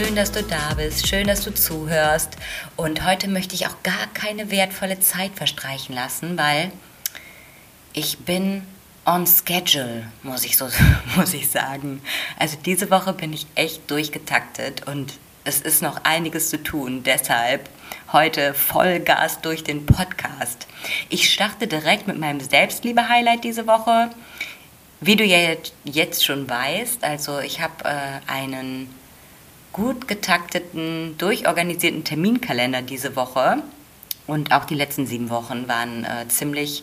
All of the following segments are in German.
Schön, dass du da bist, schön, dass du zuhörst. Und heute möchte ich auch gar keine wertvolle Zeit verstreichen lassen, weil ich bin on schedule, muss ich so muss ich sagen. Also diese Woche bin ich echt durchgetaktet und es ist noch einiges zu tun. Deshalb heute Vollgas durch den Podcast. Ich starte direkt mit meinem Selbstliebe-Highlight diese Woche. Wie du ja jetzt schon weißt, also ich habe äh, einen gut getakteten, durchorganisierten Terminkalender diese Woche und auch die letzten sieben Wochen waren äh, ziemlich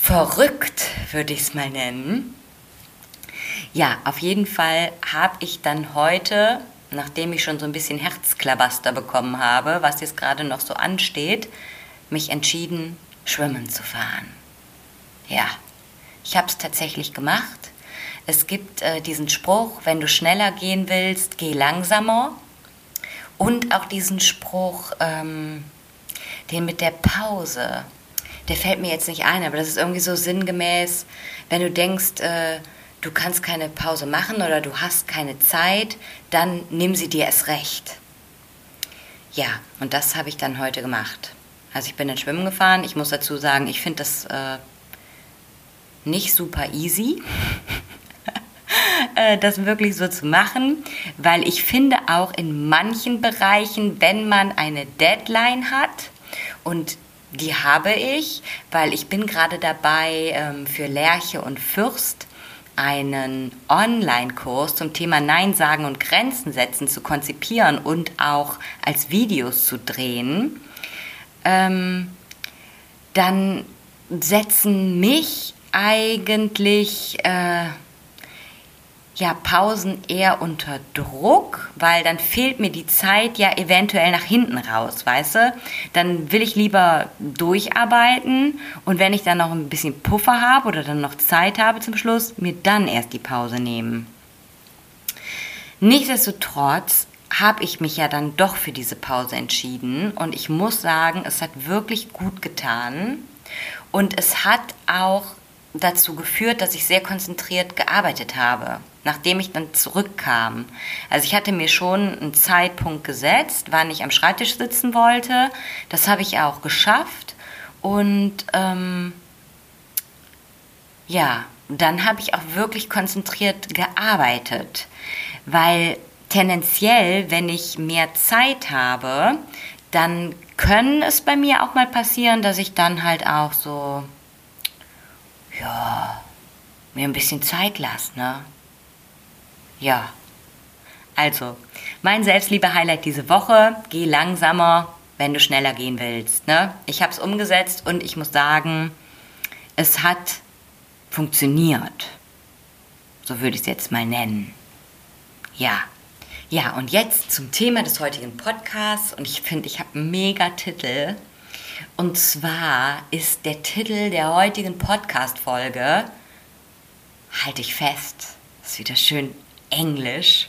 verrückt, würde ich es mal nennen. Ja, auf jeden Fall habe ich dann heute, nachdem ich schon so ein bisschen Herzklabaster bekommen habe, was jetzt gerade noch so ansteht, mich entschieden, schwimmen zu fahren. Ja, ich habe es tatsächlich gemacht. Es gibt äh, diesen Spruch, wenn du schneller gehen willst, geh langsamer. Und auch diesen Spruch, ähm, den mit der Pause. Der fällt mir jetzt nicht ein, aber das ist irgendwie so sinngemäß, wenn du denkst, äh, du kannst keine Pause machen oder du hast keine Zeit, dann nimm sie dir erst recht. Ja, und das habe ich dann heute gemacht. Also ich bin dann schwimmen gefahren. Ich muss dazu sagen, ich finde das äh, nicht super easy, das wirklich so zu machen, weil ich finde auch in manchen Bereichen, wenn man eine Deadline hat und die habe ich, weil ich bin gerade dabei ähm, für Lerche und Fürst einen Online-Kurs zum Thema Nein sagen und Grenzen setzen zu konzipieren und auch als Videos zu drehen, ähm, dann setzen mich eigentlich äh, ja Pausen eher unter Druck, weil dann fehlt mir die Zeit ja eventuell nach hinten raus, weißt du? Dann will ich lieber durcharbeiten und wenn ich dann noch ein bisschen Puffer habe oder dann noch Zeit habe zum Schluss, mir dann erst die Pause nehmen. Nichtsdestotrotz habe ich mich ja dann doch für diese Pause entschieden und ich muss sagen, es hat wirklich gut getan und es hat auch dazu geführt, dass ich sehr konzentriert gearbeitet habe, nachdem ich dann zurückkam. Also ich hatte mir schon einen Zeitpunkt gesetzt, wann ich am Schreibtisch sitzen wollte. Das habe ich auch geschafft. Und ähm, ja, dann habe ich auch wirklich konzentriert gearbeitet, weil tendenziell, wenn ich mehr Zeit habe, dann können es bei mir auch mal passieren, dass ich dann halt auch so ja, mir ein bisschen Zeit lassen, ne? Ja. Also, mein Selbstliebe-Highlight diese Woche, geh langsamer, wenn du schneller gehen willst, ne? Ich habe es umgesetzt und ich muss sagen, es hat funktioniert. So würde ich es jetzt mal nennen. Ja. Ja, und jetzt zum Thema des heutigen Podcasts und ich finde, ich habe einen mega Titel. Und zwar ist der Titel der heutigen Podcast-Folge, halte ich fest, ist wieder schön englisch,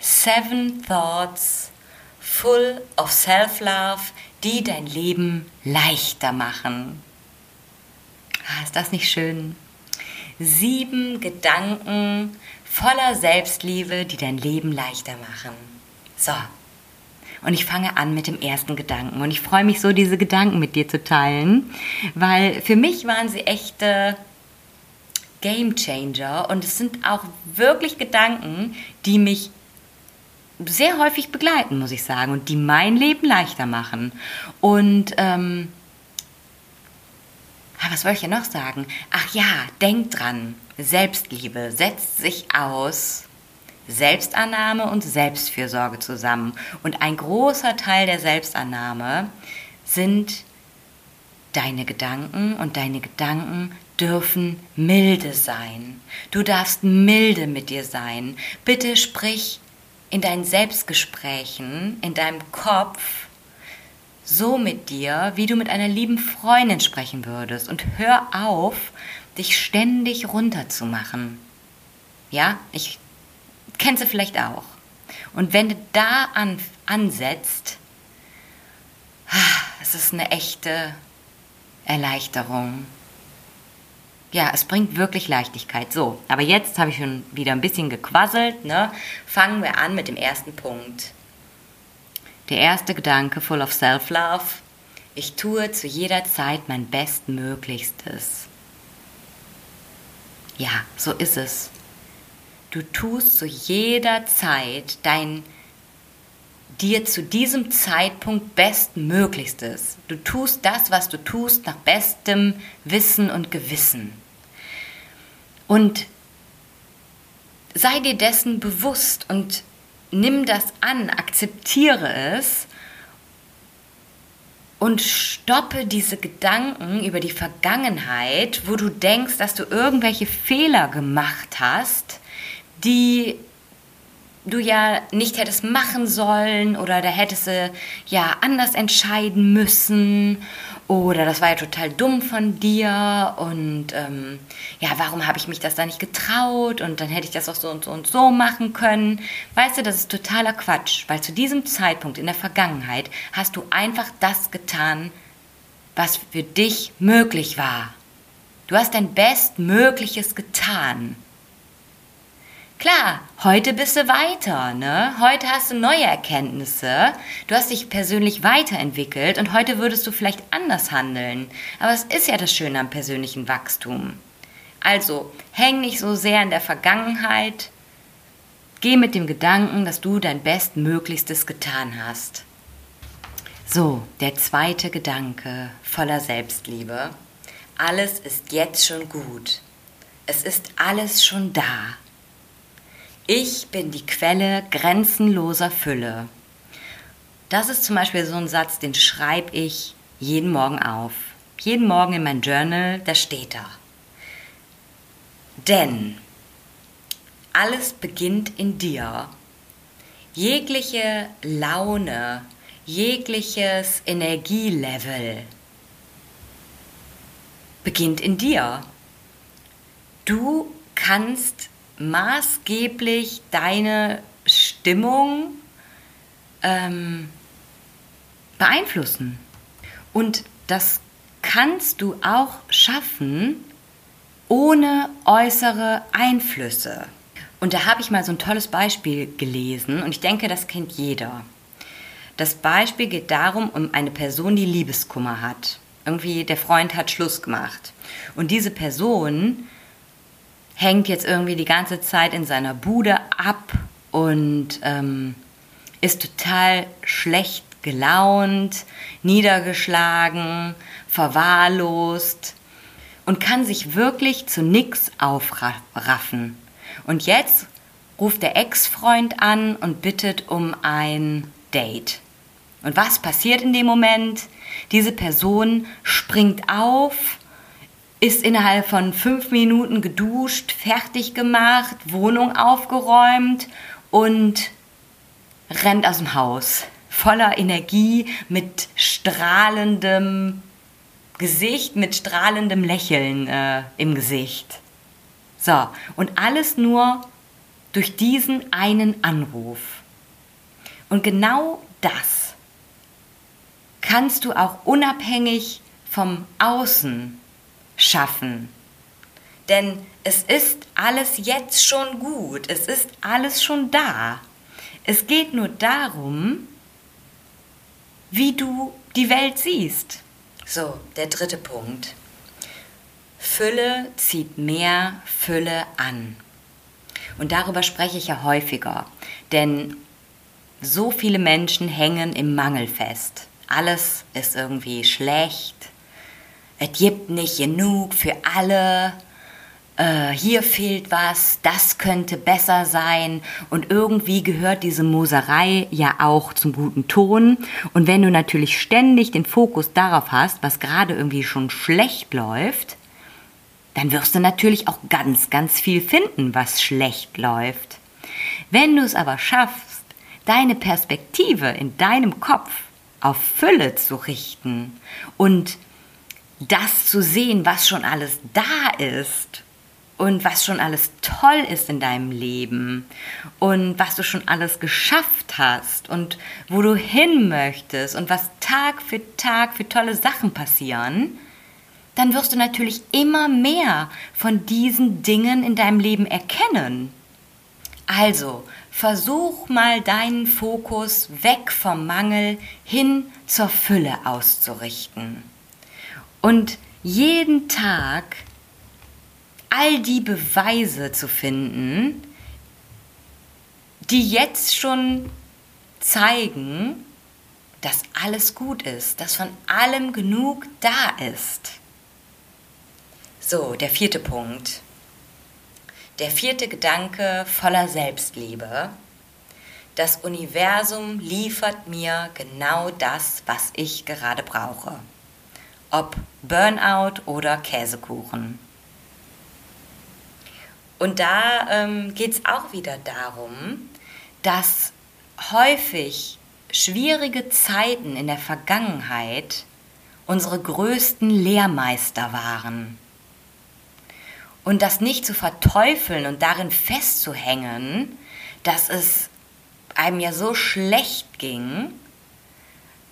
Seven Thoughts Full of Self-Love, die dein Leben leichter machen. Ah, ist das nicht schön? Sieben Gedanken voller Selbstliebe, die dein Leben leichter machen. So, und ich fange an mit dem ersten Gedanken. Und ich freue mich so, diese Gedanken mit dir zu teilen, weil für mich waren sie echte Game Changer. Und es sind auch wirklich Gedanken, die mich sehr häufig begleiten, muss ich sagen, und die mein Leben leichter machen. Und ähm, ah, was wollte ich ja noch sagen? Ach ja, denk dran, Selbstliebe setzt sich aus Selbstannahme und Selbstfürsorge zusammen. Und ein großer Teil der Selbstannahme sind deine Gedanken und deine Gedanken dürfen milde sein. Du darfst milde mit dir sein. Bitte sprich in deinen Selbstgesprächen, in deinem Kopf, so mit dir, wie du mit einer lieben Freundin sprechen würdest. Und hör auf, dich ständig runterzumachen. Ja, ich kenne sie vielleicht auch. Und wenn du da an, ansetzt, ah, es ist eine echte Erleichterung. Ja, es bringt wirklich Leichtigkeit. So, aber jetzt habe ich schon wieder ein bisschen gequasselt. Ne? Fangen wir an mit dem ersten Punkt. Der erste Gedanke, full of self-love. Ich tue zu jeder Zeit mein Bestmöglichstes. Ja, so ist es. Du tust zu jeder Zeit dein dir zu diesem Zeitpunkt Bestmöglichstes. Du tust das, was du tust, nach bestem Wissen und Gewissen. Und sei dir dessen bewusst und nimm das an, akzeptiere es und stoppe diese Gedanken über die Vergangenheit, wo du denkst, dass du irgendwelche Fehler gemacht hast, die du ja nicht hättest machen sollen oder da hättest du ja anders entscheiden müssen oder das war ja total dumm von dir und ähm, ja, warum habe ich mich das da nicht getraut und dann hätte ich das auch so und so und so machen können. Weißt du, das ist totaler Quatsch, weil zu diesem Zeitpunkt in der Vergangenheit hast du einfach das getan, was für dich möglich war. Du hast dein Bestmögliches getan. Klar, heute bist du weiter, ne? Heute hast du neue Erkenntnisse, du hast dich persönlich weiterentwickelt und heute würdest du vielleicht anders handeln. Aber es ist ja das Schöne am persönlichen Wachstum. Also, häng nicht so sehr in der Vergangenheit, geh mit dem Gedanken, dass du dein Bestmöglichstes getan hast. So, der zweite Gedanke voller Selbstliebe. Alles ist jetzt schon gut. Es ist alles schon da. Ich bin die Quelle grenzenloser Fülle. Das ist zum Beispiel so ein Satz, den schreibe ich jeden Morgen auf. Jeden Morgen in mein Journal, da steht da. Denn alles beginnt in dir. Jegliche Laune, jegliches Energielevel beginnt in dir. Du kannst maßgeblich deine Stimmung ähm, beeinflussen. Und das kannst du auch schaffen ohne äußere Einflüsse. Und da habe ich mal so ein tolles Beispiel gelesen und ich denke, das kennt jeder. Das Beispiel geht darum, um eine Person, die Liebeskummer hat. Irgendwie der Freund hat Schluss gemacht. Und diese Person hängt jetzt irgendwie die ganze Zeit in seiner Bude ab und ähm, ist total schlecht gelaunt, niedergeschlagen, verwahrlost und kann sich wirklich zu nichts aufraffen. Und jetzt ruft der Ex-Freund an und bittet um ein Date. Und was passiert in dem Moment? Diese Person springt auf, ist innerhalb von fünf Minuten geduscht, fertig gemacht, Wohnung aufgeräumt und rennt aus dem Haus. Voller Energie, mit strahlendem Gesicht, mit strahlendem Lächeln äh, im Gesicht. So, und alles nur durch diesen einen Anruf. Und genau das kannst du auch unabhängig vom Außen schaffen. Denn es ist alles jetzt schon gut, es ist alles schon da. Es geht nur darum, wie du die Welt siehst. So, der dritte Punkt. Fülle zieht mehr Fülle an. Und darüber spreche ich ja häufiger, denn so viele Menschen hängen im Mangel fest. Alles ist irgendwie schlecht, es gibt nicht genug für alle, äh, hier fehlt was, das könnte besser sein. Und irgendwie gehört diese Moserei ja auch zum guten Ton. Und wenn du natürlich ständig den Fokus darauf hast, was gerade irgendwie schon schlecht läuft, dann wirst du natürlich auch ganz, ganz viel finden, was schlecht läuft. Wenn du es aber schaffst, deine Perspektive in deinem Kopf auf Fülle zu richten und das zu sehen, was schon alles da ist und was schon alles toll ist in deinem Leben und was du schon alles geschafft hast und wo du hin möchtest und was Tag für Tag für tolle Sachen passieren, dann wirst du natürlich immer mehr von diesen Dingen in deinem Leben erkennen. Also, versuch mal deinen Fokus weg vom Mangel hin zur Fülle auszurichten. Und jeden Tag all die Beweise zu finden, die jetzt schon zeigen, dass alles gut ist, dass von allem genug da ist. So, der vierte Punkt. Der vierte Gedanke voller Selbstliebe. Das Universum liefert mir genau das, was ich gerade brauche. Ob Burnout oder Käsekuchen. Und da ähm, geht es auch wieder darum, dass häufig schwierige Zeiten in der Vergangenheit unsere größten Lehrmeister waren. Und das nicht zu verteufeln und darin festzuhängen, dass es einem ja so schlecht ging,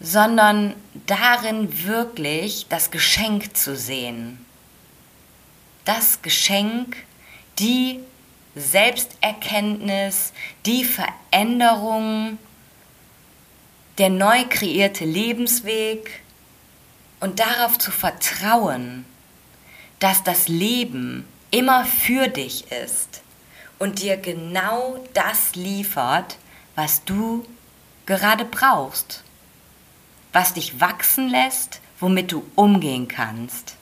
sondern darin wirklich das Geschenk zu sehen. Das Geschenk, die Selbsterkenntnis, die Veränderung, der neu kreierte Lebensweg und darauf zu vertrauen, dass das Leben immer für dich ist und dir genau das liefert, was du gerade brauchst, was dich wachsen lässt, womit du umgehen kannst.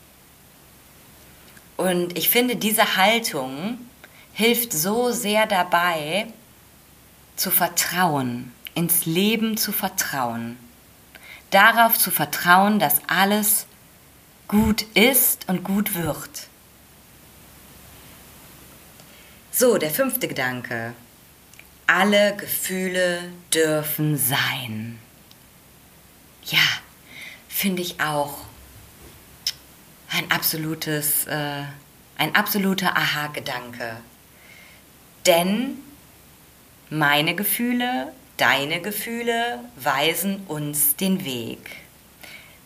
Und ich finde, diese Haltung hilft so sehr dabei, zu vertrauen, ins Leben zu vertrauen, darauf zu vertrauen, dass alles gut ist und gut wird. So, der fünfte Gedanke. Alle Gefühle dürfen sein. Ja, finde ich auch ein absolutes, äh, ein absoluter Aha-Gedanke. Denn meine Gefühle, deine Gefühle weisen uns den Weg.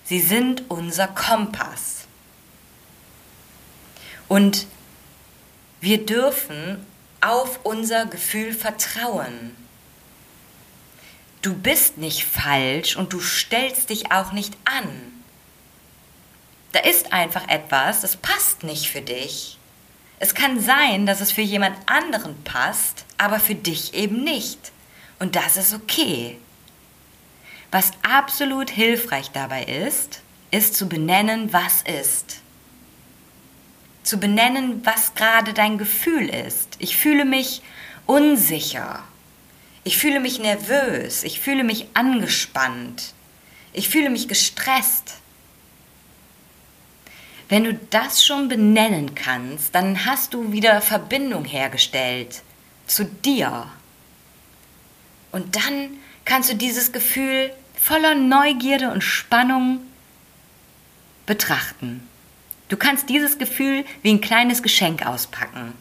Sie sind unser Kompass. Und wir dürfen auf unser Gefühl vertrauen. Du bist nicht falsch und du stellst dich auch nicht an. Da ist einfach etwas, das passt nicht für dich. Es kann sein, dass es für jemand anderen passt, aber für dich eben nicht. Und das ist okay. Was absolut hilfreich dabei ist, ist zu benennen, was ist. Zu benennen, was gerade dein Gefühl ist. Ich fühle mich unsicher. Ich fühle mich nervös. Ich fühle mich angespannt. Ich fühle mich gestresst. Wenn du das schon benennen kannst, dann hast du wieder Verbindung hergestellt zu dir. Und dann kannst du dieses Gefühl voller Neugierde und Spannung betrachten. Du kannst dieses Gefühl wie ein kleines Geschenk auspacken.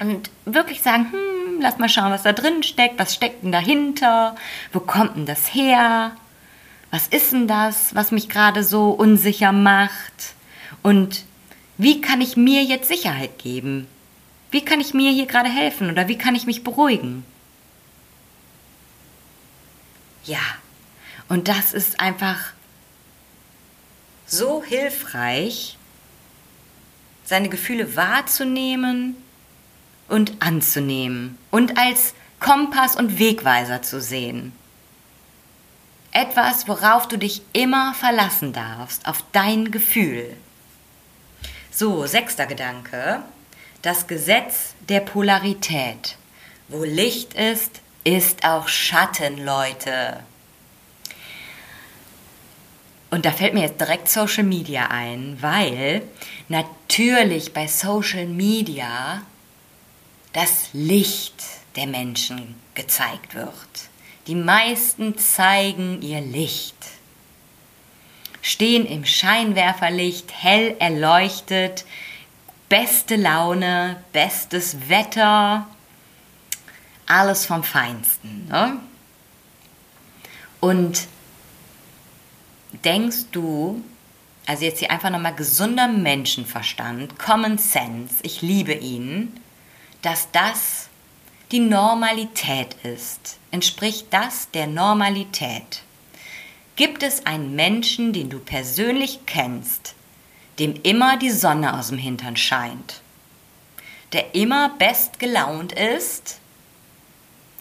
Und wirklich sagen, hm, lass mal schauen, was da drin steckt, was steckt denn dahinter, wo kommt denn das her? was ist denn das, was mich gerade so unsicher macht? Und wie kann ich mir jetzt Sicherheit geben? Wie kann ich mir hier gerade helfen oder wie kann ich mich beruhigen? Ja, und das ist einfach so hilfreich, seine Gefühle wahrzunehmen und anzunehmen und als Kompass und Wegweiser zu sehen. Etwas, worauf du dich immer verlassen darfst, auf dein Gefühl. So, sechster Gedanke. Das Gesetz der Polarität. Wo Licht ist, ist auch Schatten, Leute. Und da fällt mir jetzt direkt Social Media ein, weil natürlich bei Social Media das Licht der Menschen gezeigt wird. Die meisten zeigen ihr Licht, stehen im Scheinwerferlicht, hell erleuchtet, beste Laune, bestes Wetter, alles vom Feinsten. Ne? Und denkst du, also jetzt hier einfach nochmal gesunder Menschenverstand, Common Sense, ich liebe ihn, dass das die Normalität ist? Entspricht das der Normalität? Gibt es einen Menschen, den du persönlich kennst, dem immer die Sonne aus dem Hintern scheint, der immer bestgelaunt ist?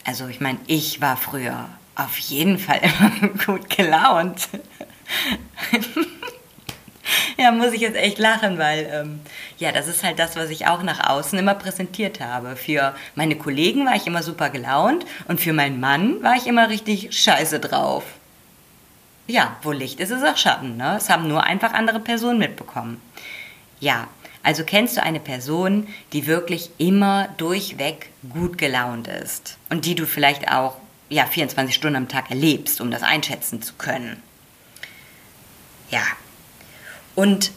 Also ich meine, ich war früher auf jeden Fall immer gut gelaunt. ja, muss ich jetzt echt lachen, weil ähm, ja, das ist halt das, was ich auch nach außen immer präsentiert habe. Für meine Kollegen war ich immer super gelaunt und für meinen Mann war ich immer richtig scheiße drauf. Ja, wo Licht ist, ist auch Schatten. Ne? Es haben nur einfach andere Personen mitbekommen. Ja, also kennst du eine Person, die wirklich immer durchweg gut gelaunt ist und die du vielleicht auch ja, 24 Stunden am Tag erlebst, um das einschätzen zu können. Ja. Und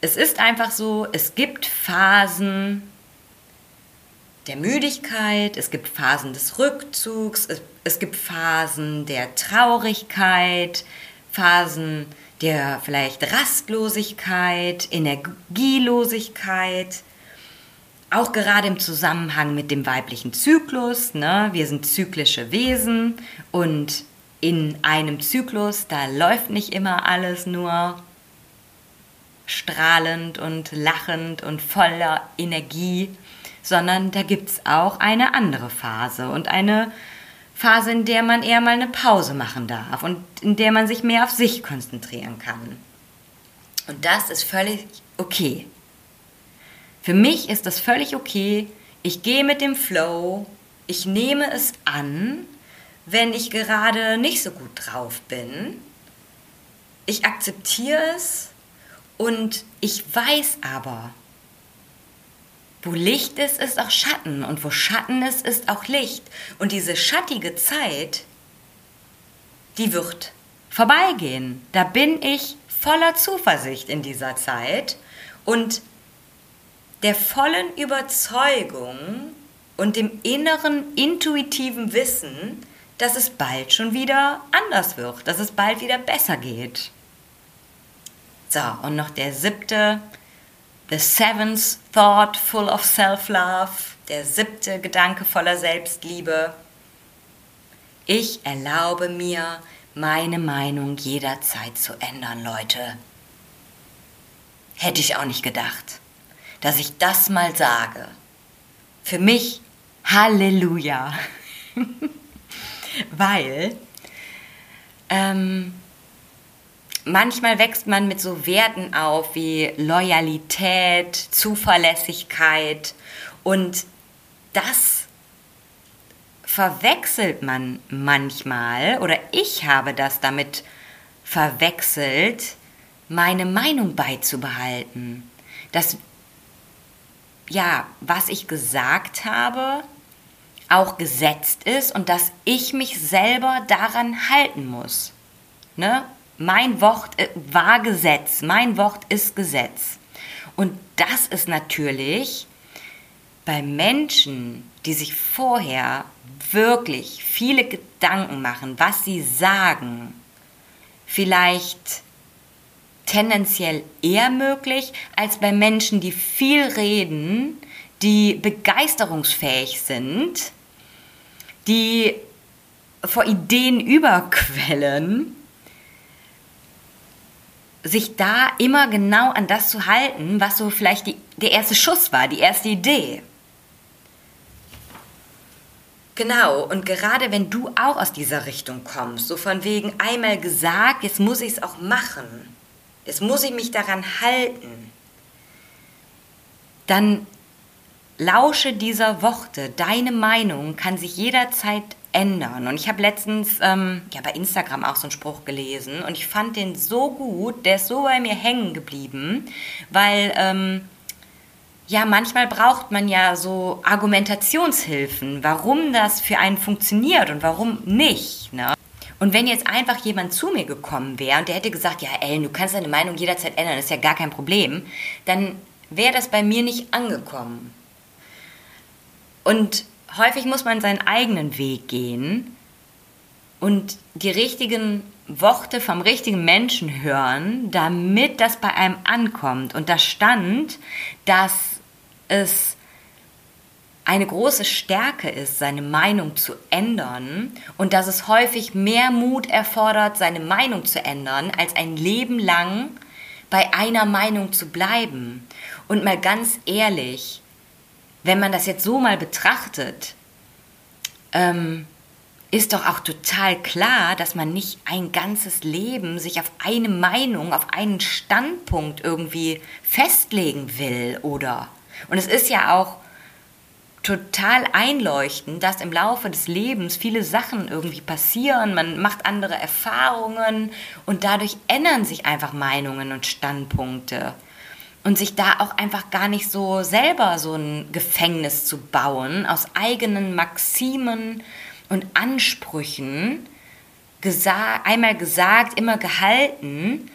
es ist einfach so, es gibt Phasen der Müdigkeit, es gibt Phasen des Rückzugs, es, es gibt Phasen der Traurigkeit, Phasen der vielleicht Rastlosigkeit, Energielosigkeit, auch gerade im Zusammenhang mit dem weiblichen Zyklus. Ne? Wir sind zyklische Wesen und in einem Zyklus, da läuft nicht immer alles nur strahlend und lachend und voller Energie, sondern da gibt es auch eine andere Phase und eine Phase, in der man eher mal eine Pause machen darf und in der man sich mehr auf sich konzentrieren kann. Und das ist völlig okay. Für mich ist das völlig okay. Ich gehe mit dem Flow, ich nehme es an wenn ich gerade nicht so gut drauf bin. Ich akzeptiere es und ich weiß aber, wo Licht ist, ist auch Schatten und wo Schatten ist, ist auch Licht. Und diese schattige Zeit, die wird vorbeigehen. Da bin ich voller Zuversicht in dieser Zeit und der vollen Überzeugung und dem inneren intuitiven Wissen, dass es bald schon wieder anders wird, dass es bald wieder besser geht. So, und noch der siebte, the seventh thought full of self-love, der siebte Gedanke voller Selbstliebe. Ich erlaube mir, meine Meinung jederzeit zu ändern, Leute. Hätte ich auch nicht gedacht, dass ich das mal sage. Für mich Halleluja. weil ähm, manchmal wächst man mit so Werten auf wie Loyalität, Zuverlässigkeit und das verwechselt man manchmal oder ich habe das damit verwechselt, meine Meinung beizubehalten. Das, ja, was ich gesagt habe, auch gesetzt ist und dass ich mich selber daran halten muss. Ne? Mein Wort äh, war Gesetz, mein Wort ist Gesetz. Und das ist natürlich bei Menschen, die sich vorher wirklich viele Gedanken machen, was sie sagen, vielleicht tendenziell eher möglich als bei Menschen, die viel reden, die begeisterungsfähig sind, die vor Ideen überquellen, sich da immer genau an das zu halten, was so vielleicht die, der erste Schuss war, die erste Idee. Genau, und gerade wenn du auch aus dieser Richtung kommst, so von wegen einmal gesagt, jetzt muss ich es auch machen, jetzt muss ich mich daran halten, dann Lausche dieser Worte. Deine Meinung kann sich jederzeit ändern. Und ich habe letztens ähm, ja, bei Instagram auch so einen Spruch gelesen und ich fand den so gut, der ist so bei mir hängen geblieben, weil ähm, ja, manchmal braucht man ja so Argumentationshilfen, warum das für einen funktioniert und warum nicht. Ne? Und wenn jetzt einfach jemand zu mir gekommen wäre und der hätte gesagt, ja, Ellen, du kannst deine Meinung jederzeit ändern, ist ja gar kein Problem, dann wäre das bei mir nicht angekommen. Und häufig muss man seinen eigenen Weg gehen und die richtigen Worte vom richtigen Menschen hören, damit das bei einem ankommt. Und da stand, dass es eine große Stärke ist, seine Meinung zu ändern und dass es häufig mehr Mut erfordert, seine Meinung zu ändern, als ein Leben lang bei einer Meinung zu bleiben. Und mal ganz ehrlich, wenn man das jetzt so mal betrachtet, ähm, ist doch auch total klar, dass man nicht ein ganzes Leben sich auf eine Meinung, auf einen Standpunkt irgendwie festlegen will, oder? Und es ist ja auch total einleuchtend, dass im Laufe des Lebens viele Sachen irgendwie passieren, man macht andere Erfahrungen und dadurch ändern sich einfach Meinungen und Standpunkte und sich da auch einfach gar nicht so selber so ein Gefängnis zu bauen aus eigenen Maximen und Ansprüchen, gesa einmal gesagt, immer gehalten,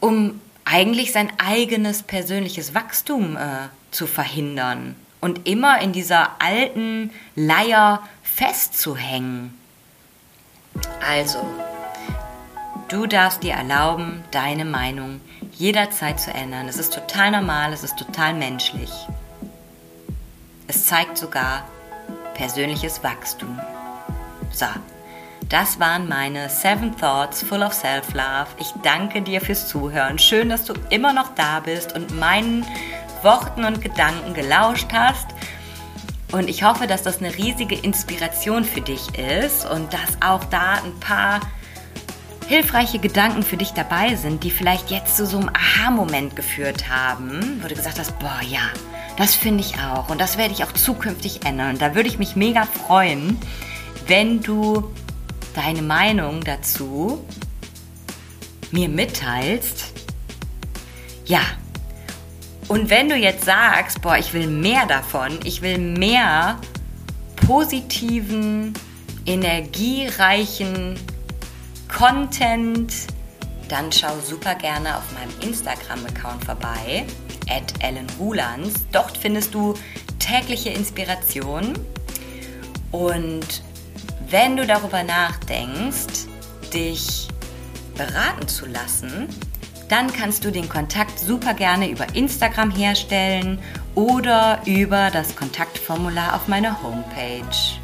um eigentlich sein eigenes persönliches Wachstum äh, zu verhindern und immer in dieser alten Leier festzuhängen. Also, du darfst dir erlauben, deine Meinung jederzeit zu ändern. Es ist total normal, es ist total menschlich. Es zeigt sogar persönliches Wachstum. So, das waren meine Seven Thoughts Full of Self-Love. Ich danke dir fürs Zuhören. Schön, dass du immer noch da bist und meinen Worten und Gedanken gelauscht hast. Und ich hoffe, dass das eine riesige Inspiration für dich ist und dass auch da ein paar hilfreiche Gedanken für dich dabei sind, die vielleicht jetzt zu so einem Aha-Moment geführt haben, wo du gesagt hast, boah, ja, das finde ich auch und das werde ich auch zukünftig ändern. Und da würde ich mich mega freuen, wenn du deine Meinung dazu mir mitteilst. Ja, und wenn du jetzt sagst, boah, ich will mehr davon, ich will mehr positiven, energiereichen Content, dann schau super gerne auf meinem Instagram-Account vorbei, at ellenrulands. Dort findest du tägliche Inspiration. Und wenn du darüber nachdenkst, dich beraten zu lassen, dann kannst du den Kontakt super gerne über Instagram herstellen oder über das Kontaktformular auf meiner Homepage.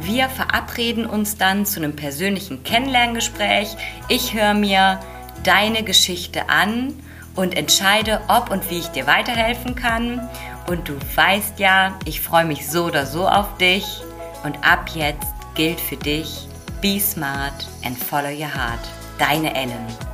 Wir verabreden uns dann zu einem persönlichen Kennenlerngespräch. Ich höre mir deine Geschichte an und entscheide, ob und wie ich dir weiterhelfen kann. Und du weißt ja, ich freue mich so oder so auf dich. Und ab jetzt gilt für dich, be smart and follow your heart. Deine Ellen.